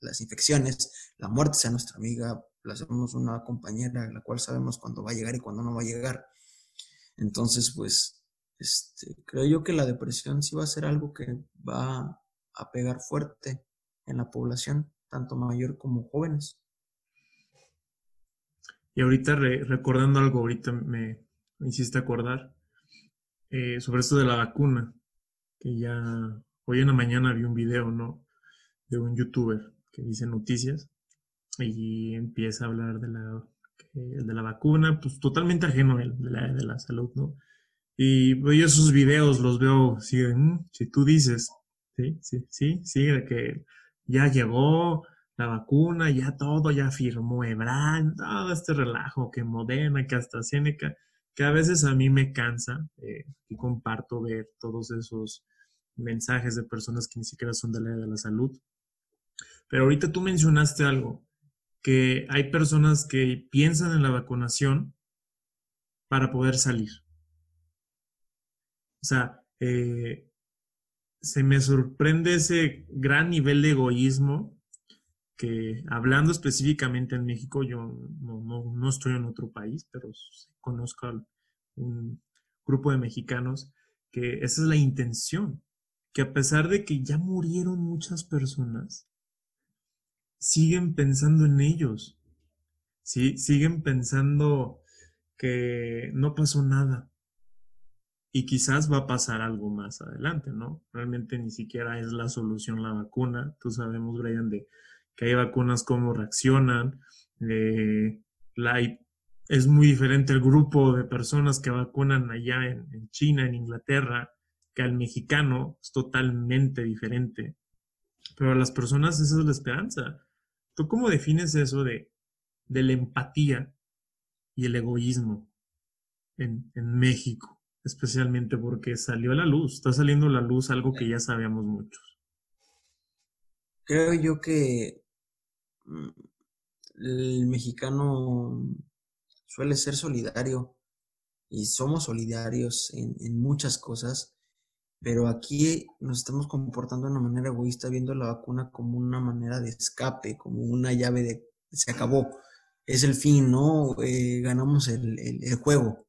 las infecciones, la muerte sea nuestra amiga, la hacemos una compañera, la cual sabemos cuándo va a llegar y cuándo no va a llegar. Entonces, pues, este, creo yo que la depresión sí va a ser algo que va a pegar fuerte en la población tanto mayor como jóvenes. Y ahorita recordando algo, ahorita me, hiciste acordar eh, sobre esto de la vacuna, que ya hoy en la mañana vi un video, ¿no? De un youtuber que dice noticias y empieza a hablar de la, de la vacuna, pues totalmente ajeno de la, de la salud, ¿no? Y yo esos videos los veo, sí, mm, si tú dices, sí, sí, sí, sí, de que ya llegó la vacuna, ya todo, ya firmó Ebran, todo este relajo, que Modena, que AstraZeneca, que a veces a mí me cansa eh, y comparto ver todos esos mensajes de personas que ni siquiera son de la de la salud. Pero ahorita tú mencionaste algo, que hay personas que piensan en la vacunación para poder salir. O sea, eh, se me sorprende ese gran nivel de egoísmo que hablando específicamente en México, yo no, estoy en otro país, pero conozco a un grupo de mexicanos que esa es la intención, que a pesar de que ya murieron muchas personas, siguen pensando en ellos, ¿sí? siguen pensando que no pasó nada, y quizás va a pasar algo más adelante, ¿no? Realmente ni siquiera es la solución la vacuna. Tú sabemos, Brian, de que hay vacunas, cómo reaccionan. Eh, es muy diferente el grupo de personas que vacunan allá en, China, en Inglaterra, que al mexicano es totalmente diferente. Pero a las personas esa es la esperanza. ¿Tú cómo defines eso de, de la empatía y el egoísmo en, México? especialmente porque salió a la luz, está saliendo a la luz algo que ya sabíamos muchos. Creo yo que mm, el mexicano suele ser solidario y somos solidarios en muchas cosas, pero aquí nos estamos comportando de una manera egoísta, viendo la vacuna como una manera de escape, como una llave de se acabó, es el fin, ¿no? Eh, ganamos el, el, juego,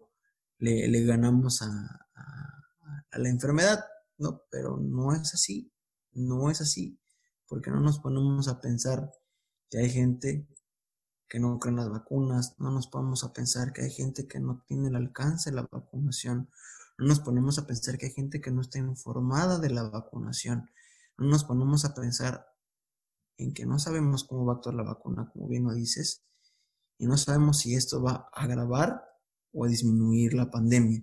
le, le ganamos a, a, la enfermedad, ¿no? Pero no es así, no es así, porque no nos ponemos a pensar que hay gente que no cree en las vacunas, no nos ponemos a pensar que hay gente que no tiene el alcance de la vacunación, no nos ponemos a pensar que hay gente que no está informada de la vacunación, no nos ponemos a pensar en que no sabemos cómo va a actuar la vacuna, como bien lo dices, y no sabemos si esto va a agravar o a disminuir la pandemia.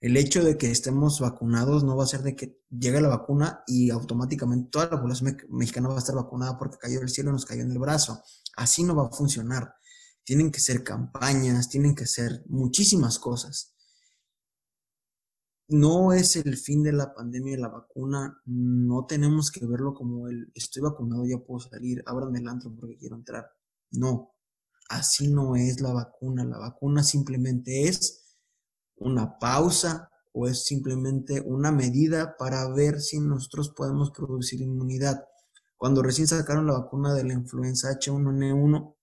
El hecho de que estemos vacunados no va a ser de que llegue la vacuna y automáticamente toda la población mexicana va a estar vacunada porque cayó del cielo y nos cayó en el brazo. Así no va a funcionar. Tienen que ser campañas, tienen que ser muchísimas cosas. No es el fin de la pandemia la vacuna. No tenemos que verlo como el estoy vacunado, ya puedo salir, ábranme el antro porque quiero entrar. No, así no es la vacuna. La vacuna simplemente es una pausa o es simplemente una medida para ver si nosotros podemos producir inmunidad. Cuando recién sacaron la vacuna de la influenza H1N1,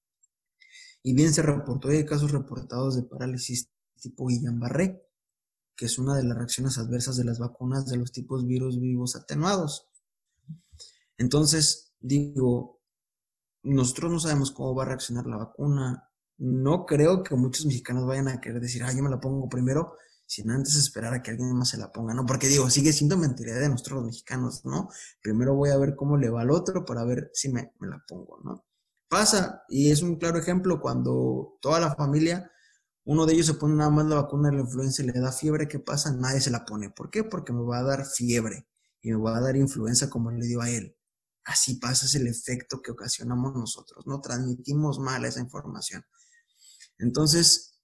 y bien se reportó, hay casos reportados de parálisis tipo Guillain-Barré, que es una de las reacciones adversas de las vacunas de los tipos virus vivos atenuados. Entonces, digo, nosotros no sabemos cómo va a reaccionar la vacuna, no creo que muchos mexicanos vayan a querer decir, ah, yo me la pongo primero, sin antes esperar a que alguien más se la ponga, ¿no? Porque digo, sigue siendo mentalidad de nosotros los mexicanos, ¿no? Primero voy a ver cómo le va al otro para ver si me, me la pongo, ¿no? Pasa, y es un claro ejemplo, cuando toda la familia, uno de ellos se pone nada más la vacuna de la influenza y le da fiebre, ¿qué pasa? Nadie se la pone. ¿Por qué? Porque me va a dar fiebre y me va a dar influenza como le dio a él. Así pasa, es el efecto que ocasionamos nosotros, ¿no? Transmitimos mal esa información. Entonces,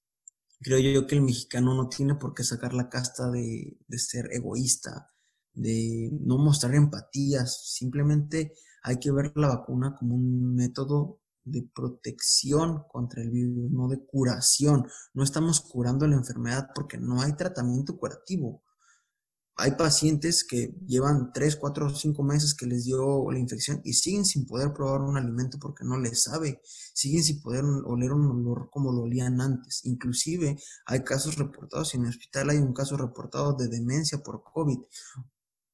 creo yo que el mexicano no tiene por qué sacar la casta de, ser egoísta, de no mostrar empatías, simplemente hay que ver la vacuna como un método de protección contra el virus, no de curación. No estamos curando la enfermedad porque no hay tratamiento curativo hay pacientes que llevan 3, 4, 5 meses que les dio la infección y siguen sin poder probar un alimento porque no les sabe, siguen sin poder oler un olor como lo olían antes. Inclusive hay casos reportados en el hospital, hay un caso reportado de demencia por COVID.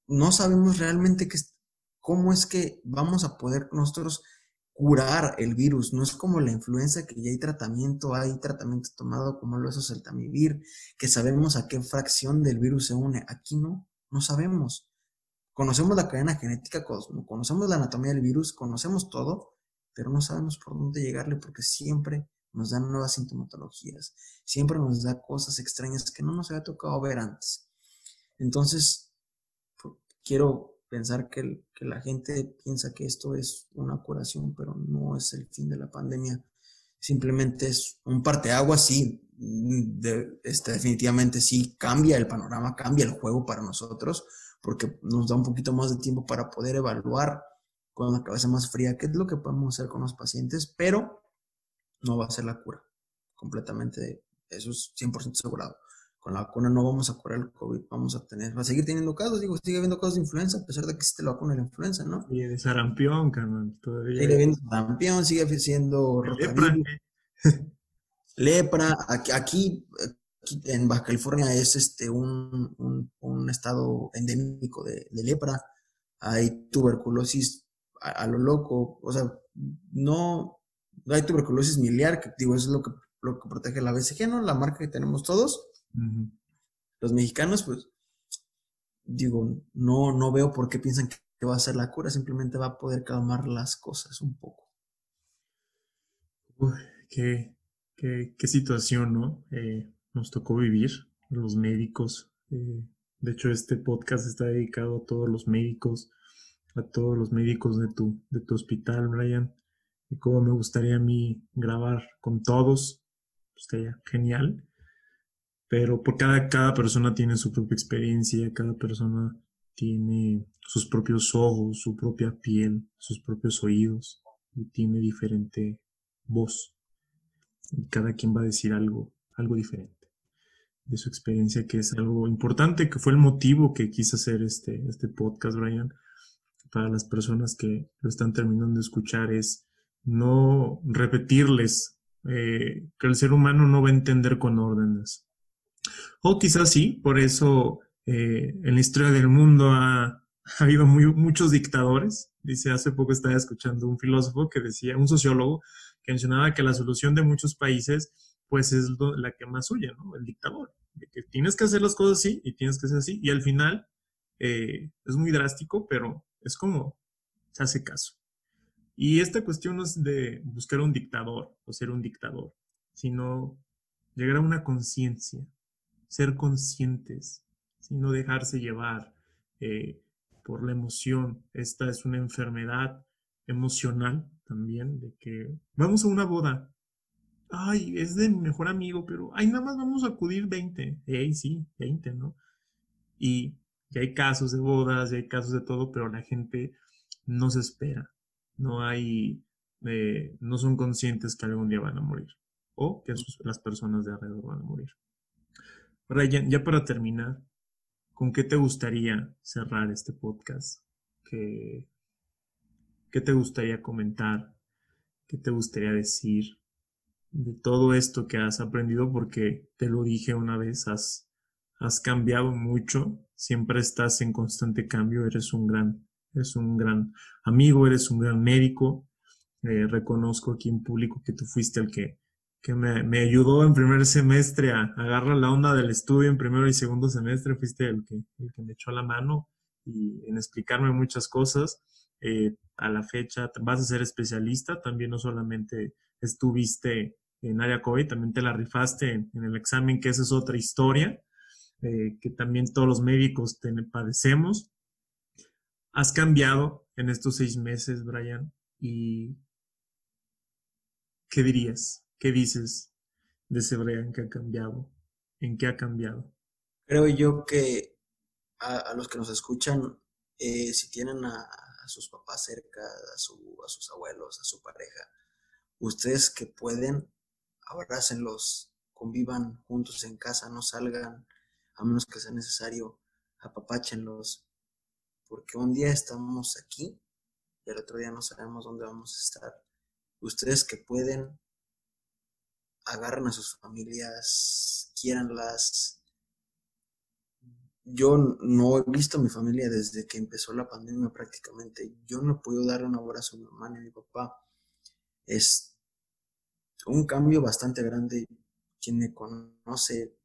No sabemos realmente cómo es que vamos a poder nosotros curar el virus. No es como la influenza que ya hay tratamiento, hay tratamiento tomado como lo es el tamivir, que sabemos a qué fracción del virus se une. Aquí no, no sabemos. Conocemos la cadena genética, conocemos la anatomía del virus, conocemos todo, pero no sabemos por dónde llegarle porque siempre nos dan nuevas sintomatologías, siempre nos da cosas extrañas que no nos había tocado ver antes. Entonces, quiero pensar que, la gente piensa que esto es una curación, pero no es el fin de la pandemia. Simplemente es un parteaguas, sí, de, este, definitivamente sí cambia el panorama, cambia el juego para nosotros, porque nos da un poquito más de tiempo para poder evaluar con la cabeza más fría qué es lo que podemos hacer con los pacientes, pero no va a ser la cura completamente, eso es 100% asegurado con la vacuna no vamos a curar el COVID, vamos a tener, va a seguir teniendo casos, digo, sigue habiendo casos de influenza, a pesar de que existe la vacuna de la influenza, ¿no? Y de sarampión, carnal, todavía. Sigue habiendo sarampión, sigue siendo lepra. lepra, aquí, aquí, en Baja California es este un, un, estado endémico de, lepra, hay tuberculosis a, lo loco, o sea, no, hay tuberculosis miliar, que digo, eso es lo que, lo que protege la BCG, ¿no? La marca que tenemos todos los mexicanos, pues, digo, no, no veo por qué piensan que va a ser la cura, simplemente va a poder calmar las cosas un poco. Uy, qué, qué, situación, ¿no? Eh, nos tocó vivir, los médicos. Eh, de hecho, este podcast está dedicado a todos los médicos, a todos los médicos de tu, de tu hospital, Brian. Y como me gustaría a mí grabar con todos, estaría genial pero por cada, cada persona tiene su propia experiencia, cada persona tiene sus propios ojos, su propia piel, sus propios oídos y tiene diferente voz. Cada quien va a decir algo, algo diferente. de su experiencia, que es algo importante, que fue el motivo que quise hacer este, este podcast, Brian, para las personas que lo están terminando de escuchar, es no repetirles eh, que el ser humano no va a entender con órdenes. O quizás sí, por eso eh, en la historia del mundo ha, habido muchos dictadores. Dice, hace poco estaba escuchando un filósofo que decía, un sociólogo, que mencionaba que la solución de muchos países, pues es la que más huye, ¿no? El dictador. De que tienes que hacer las cosas así y tienes que hacer así. Y al final eh, es muy drástico, pero es como se hace caso. Y esta cuestión no es de buscar un dictador o ser un dictador, sino llegar a una conciencia, ser conscientes, sino dejarse llevar eh, por la emoción. Esta es una enfermedad emocional también, de que vamos a una boda. Ay, es de mi mejor amigo, pero ay, nada más vamos a acudir 20. Ey, sí, 20, ¿no? Y ya hay casos de bodas, ya hay casos de todo, pero la gente no se espera no hay, eh, no son conscientes que algún día van a morir o que las personas de alrededor van a morir. Ryan, ya para terminar, ¿con qué te gustaría cerrar este podcast? ¿Qué, qué te gustaría comentar? ¿Qué te gustaría decir de todo esto que has aprendido? Porque te lo dije una vez, has, has cambiado mucho, siempre estás en constante cambio, eres un gran eres un gran amigo, eres un gran médico. Eh, reconozco aquí en público que tú fuiste el que, que me, ayudó en primer semestre a, agarrar la onda del estudio en primero y segundo semestre, fuiste el que, el que me echó la mano y en explicarme muchas cosas. Eh, a la fecha vas a ser especialista, también no solamente estuviste en área COVID, también te la rifaste en, el examen, que esa es otra historia, eh, que también todos los médicos te padecemos. Has cambiado en estos seis meses, Brian, y ¿qué dirías? ¿Qué dices de ese Brian que ha cambiado? ¿En qué ha cambiado? Creo yo que a, los que nos escuchan, eh, si tienen a, sus papás cerca, a, sus abuelos, a su pareja, ustedes que pueden, abrácenlos, convivan juntos en casa, no salgan, a menos que sea necesario, apapáchenlos, porque un día estamos aquí y el otro día no sabemos dónde vamos a estar. Ustedes que pueden, agarren a sus familias, quieranlas. Yo no he visto a mi familia desde que empezó la pandemia prácticamente. Yo no podido darle un abrazo a mi mamá ni a mi papá. Es un cambio bastante grande. Quien me conoce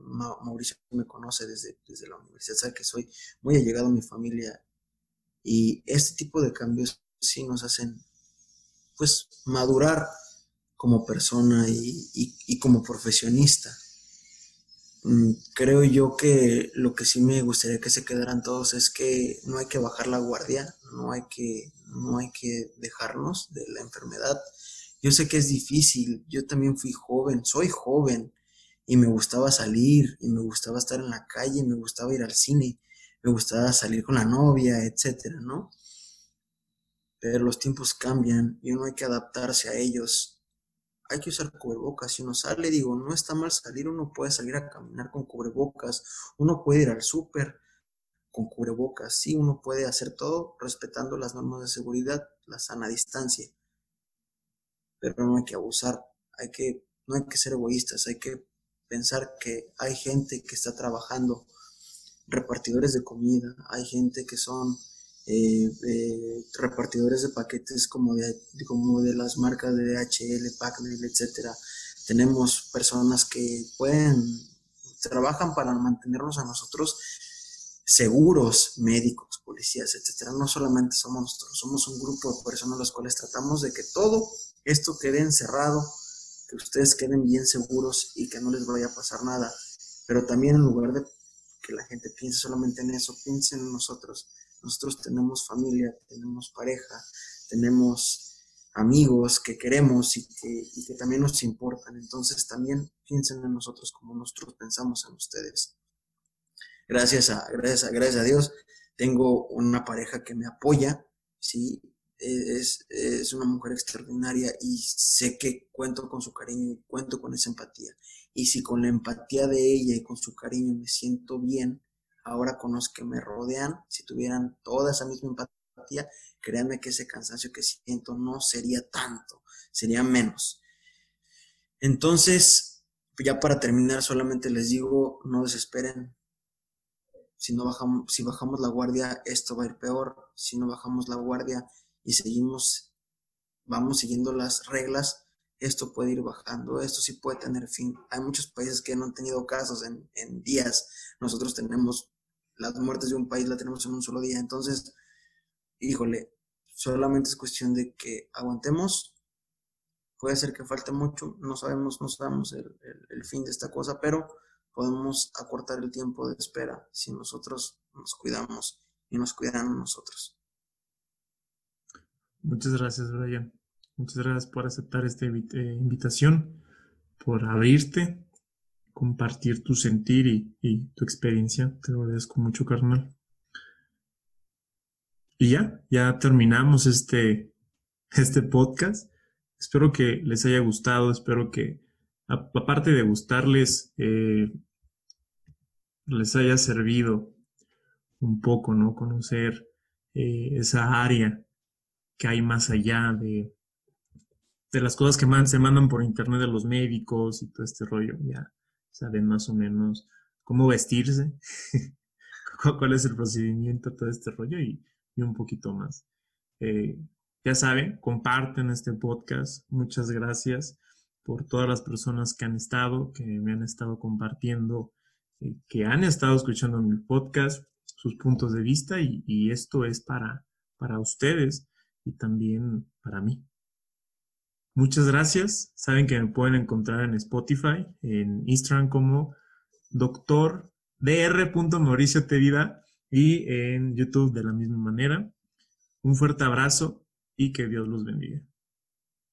Mauricio me conoce desde, desde la universidad, sabe que soy muy allegado a mi familia y este tipo de cambios sí nos hacen pues madurar como persona y, como profesionista. Mm, creo yo que lo que sí me gustaría que se quedaran todos es que no hay que bajar la guardia, no hay que, no hay que dejarnos de la enfermedad. Yo sé que es difícil, yo también fui joven, soy joven, y me gustaba salir y me gustaba estar en la calle, me gustaba ir al cine, me gustaba salir con la novia, etcétera, ¿no? Pero los tiempos cambian y uno hay que adaptarse a ellos. Hay que usar cubrebocas. Si uno sale, digo, no está mal salir, uno puede salir a caminar con cubrebocas, uno puede ir al súper con cubrebocas, sí, uno puede hacer todo respetando las normas de seguridad, la sana distancia. Pero no hay que abusar, hay que, no hay que ser egoístas, hay que pensar que hay gente que está trabajando, repartidores de comida, hay gente que son eh, eh, repartidores de paquetes como de, como de las marcas de DHL, Packmail, etcétera. Tenemos personas que pueden, trabajan para mantenernos a nosotros seguros, médicos, policías, etcétera. No solamente somos nosotros, somos un grupo de personas los cuales tratamos de que todo esto quede encerrado que ustedes queden bien seguros y que no les vaya a pasar nada. Pero también en lugar de que la gente piense solamente en eso, piensen en nosotros. Nosotros tenemos familia, tenemos pareja, tenemos amigos que queremos y que, también nos importan. Entonces también piensen en nosotros como nosotros pensamos en ustedes. Gracias a, gracias a, gracias a Dios, tengo una pareja que me apoya, ¿sí? es, es, una mujer extraordinaria y sé que cuento con su cariño y cuento con esa empatía. Y si con la empatía de ella y con su cariño me siento bien, ahora con los que me rodean, si tuvieran toda esa misma empatía, créanme que ese cansancio que siento no sería tanto, sería menos. Entonces, ya para terminar, solamente les digo, no desesperen. Si no bajamos, si bajamos la guardia, esto va a ir peor. Si no bajamos la guardia y seguimos, vamos siguiendo las reglas, esto puede ir bajando, esto sí puede tener fin. Hay muchos países que no han tenido casos en, días, nosotros tenemos las muertes de un país, la tenemos en un solo día, entonces, híjole, solamente es cuestión de que aguantemos, puede ser que falte mucho, no sabemos, no sabemos el, el fin de esta cosa, pero podemos acortar el tiempo de espera si nosotros nos cuidamos y nos cuidan nosotros. Muchas gracias, Brian. Muchas gracias por aceptar esta eh, invitación, por abrirte, compartir tu sentir y, tu experiencia. Te lo agradezco mucho, carnal. Y ya, ya terminamos este, este podcast. Espero que les haya gustado, espero que, aparte de gustarles, eh, les haya servido un poco, ¿no? Conocer eh, esa área que hay más allá de, de las cosas que se mandan por internet de los médicos y todo este rollo, ya saben más o menos cómo vestirse, cuál es el procedimiento, todo este rollo y, un poquito más. Eh, ya saben, comparten este podcast. Muchas gracias por todas las personas que han estado, que me han estado compartiendo, eh, que han estado escuchando mi podcast, sus puntos de vista y, y esto es para, para ustedes y también para mí. Muchas gracias. Saben que me pueden encontrar en Spotify, en Instagram como doctor Mauricio Tevida y en YouTube de la misma manera. Un fuerte abrazo y que Dios los bendiga.